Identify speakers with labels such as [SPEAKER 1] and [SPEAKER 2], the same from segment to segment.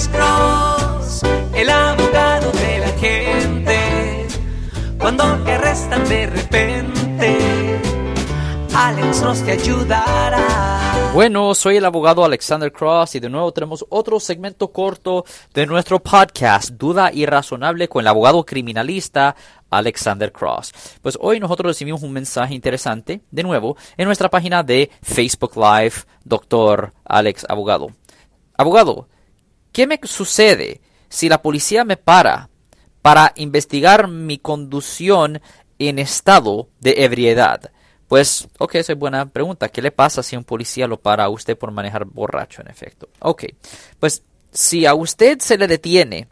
[SPEAKER 1] Alex Cross, el abogado de la gente. Cuando te arrestan de repente, Alex Cross te ayudará.
[SPEAKER 2] Bueno, soy el abogado Alexander Cross y de nuevo tenemos otro segmento corto de nuestro podcast, Duda Irrazonable con el abogado criminalista Alexander Cross. Pues hoy nosotros recibimos un mensaje interesante, de nuevo, en nuestra página de Facebook Live, Doctor Alex Abogado. Abogado, ¿qué me sucede si la policía me para para investigar mi conducción en estado de ebriedad? Pues, ok, esa es buena pregunta. ¿Qué le pasa si un policía lo para a usted por manejar borracho, en efecto? Ok, pues si a usted se le detiene,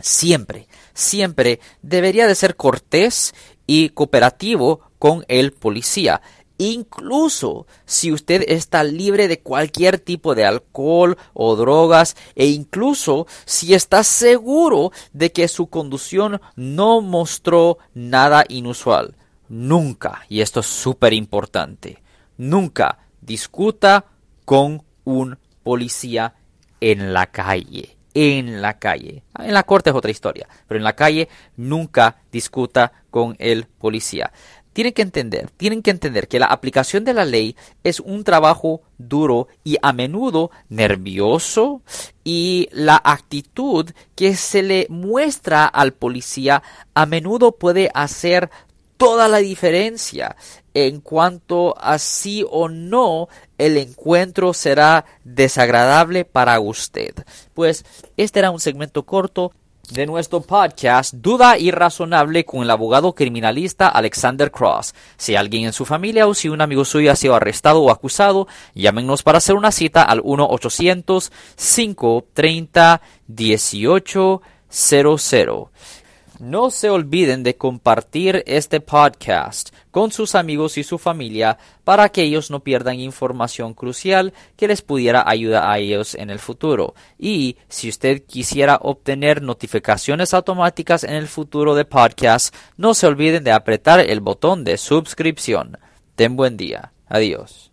[SPEAKER 2] siempre, siempre debería de ser cortés y cooperativo con el policía. Incluso si usted está libre de cualquier tipo de alcohol o drogas e incluso si está seguro de que su conducción no mostró nada inusual nunca, y esto es súper importante, nunca discuta con un policía en la calle. En la calle. En la corte es otra historia, pero en la calle nunca discuta con el policía. Tienen que entender, tienen que entender que la aplicación de la ley es un trabajo duro y a menudo nervioso y la actitud que se le muestra al policía a menudo puede hacer toda la diferencia en cuanto a si o no el encuentro será desagradable para usted. Pues este era un segmento corto de nuestro podcast Duda Irrazonable con el abogado criminalista Alexander Cross. Si alguien en su familia o si un amigo suyo ha sido arrestado o acusado, llámenos para hacer una cita al 1-800-530-1800. No se olviden de compartir este podcast con sus amigos y su familia para que ellos no pierdan información crucial que les pudiera ayudar a ellos en el futuro. Y si usted quisiera obtener notificaciones automáticas en el futuro de podcast, no se olviden de apretar el botón de suscripción. Ten buen día. Adiós.